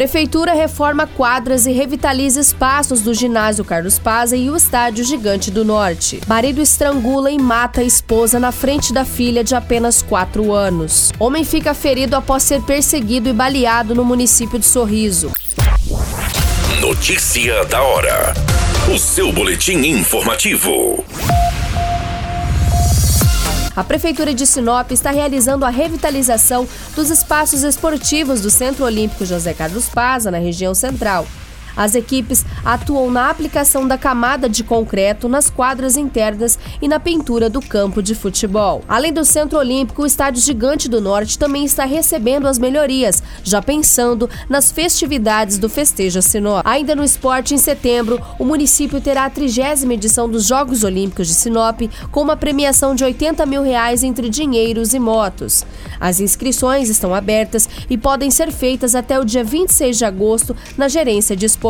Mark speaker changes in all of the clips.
Speaker 1: Prefeitura reforma quadras e revitaliza espaços do ginásio Carlos Paz e o estádio Gigante do Norte. Marido estrangula e mata a esposa na frente da filha de apenas 4 anos. Homem fica ferido após ser perseguido e baleado no município de Sorriso.
Speaker 2: Notícia da hora. O seu boletim informativo.
Speaker 1: A Prefeitura de Sinop está realizando a revitalização dos espaços esportivos do Centro Olímpico José Carlos Paza, na região central. As equipes atuam na aplicação da camada de concreto nas quadras internas e na pintura do campo de futebol. Além do Centro Olímpico, o Estádio Gigante do Norte também está recebendo as melhorias, já pensando nas festividades do Festeja Sinop. Ainda no esporte, em setembro, o município terá a trigésima edição dos Jogos Olímpicos de Sinop, com uma premiação de 80 mil reais entre dinheiros e motos. As inscrições estão abertas e podem ser feitas até o dia 26 de agosto na gerência de esporte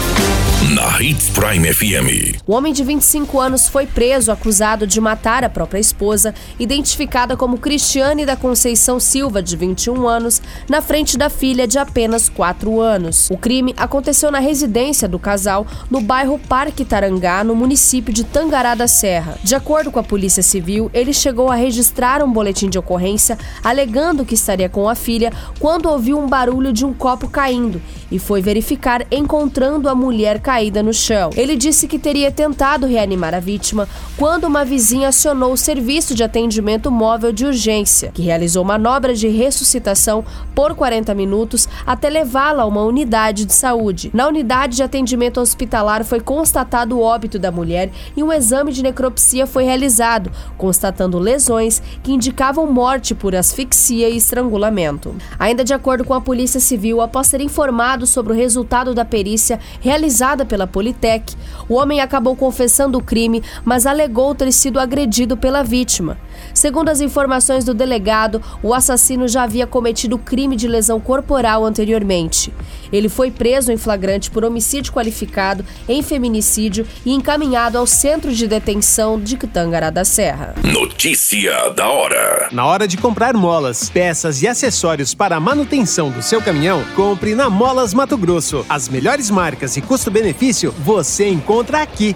Speaker 2: na Hits Prime FM.
Speaker 1: O homem de 25 anos foi preso acusado de matar a própria esposa, identificada como Cristiane da Conceição Silva, de 21 anos, na frente da filha de apenas 4 anos. O crime aconteceu na residência do casal no bairro Parque Tarangá, no município de Tangará da Serra. De acordo com a Polícia Civil, ele chegou a registrar um boletim de ocorrência alegando que estaria com a filha quando ouviu um barulho de um copo caindo e foi verificar encontrando a mulher caída no chão. Ele disse que teria tentado reanimar a vítima quando uma vizinha acionou o serviço de atendimento móvel de urgência, que realizou manobra de ressuscitação por 40 minutos até levá-la a uma unidade de saúde. Na unidade de atendimento hospitalar foi constatado o óbito da mulher e um exame de necropsia foi realizado, constatando lesões que indicavam morte por asfixia e estrangulamento. Ainda de acordo com a Polícia Civil, após ser informado sobre o resultado da perícia realizada pela Politec, o homem acabou confessando o crime, mas alegou ter sido agredido pela vítima. Segundo as informações do delegado, o assassino já havia cometido crime de lesão corporal anteriormente. Ele foi preso em flagrante por homicídio qualificado em feminicídio e encaminhado ao centro de detenção de Tangará da Serra.
Speaker 2: Notícia da hora.
Speaker 3: Na hora de comprar molas, peças e acessórios para a manutenção do seu caminhão, compre na Molas Mato Grosso. As melhores marcas e custo-benefício você encontra aqui.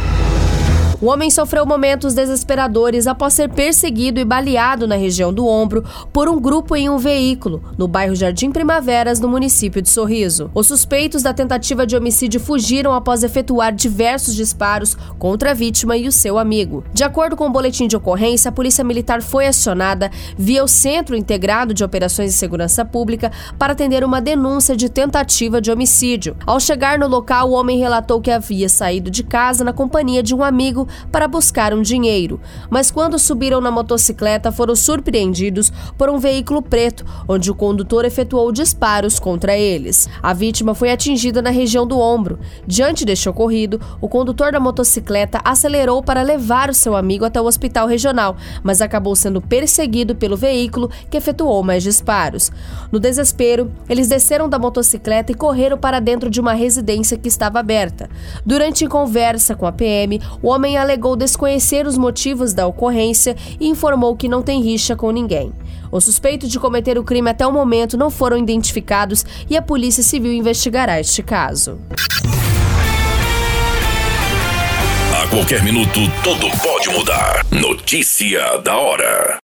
Speaker 1: O homem sofreu momentos desesperadores após ser perseguido e baleado na região do ombro por um grupo em um veículo, no bairro Jardim Primaveras, no município de Sorriso. Os suspeitos da tentativa de homicídio fugiram após efetuar diversos disparos contra a vítima e o seu amigo. De acordo com o boletim de ocorrência, a Polícia Militar foi acionada via o Centro Integrado de Operações de Segurança Pública para atender uma denúncia de tentativa de homicídio. Ao chegar no local, o homem relatou que havia saído de casa na companhia de um amigo para buscar um dinheiro, mas quando subiram na motocicleta foram surpreendidos por um veículo preto, onde o condutor efetuou disparos contra eles. A vítima foi atingida na região do ombro. Diante deste ocorrido, o condutor da motocicleta acelerou para levar o seu amigo até o hospital regional, mas acabou sendo perseguido pelo veículo que efetuou mais disparos. No desespero, eles desceram da motocicleta e correram para dentro de uma residência que estava aberta. Durante conversa com a PM, o homem alegou desconhecer os motivos da ocorrência e informou que não tem rixa com ninguém. Os suspeitos de cometer o crime até o momento não foram identificados e a Polícia Civil investigará este caso.
Speaker 2: A qualquer minuto, tudo pode mudar. Notícia da hora.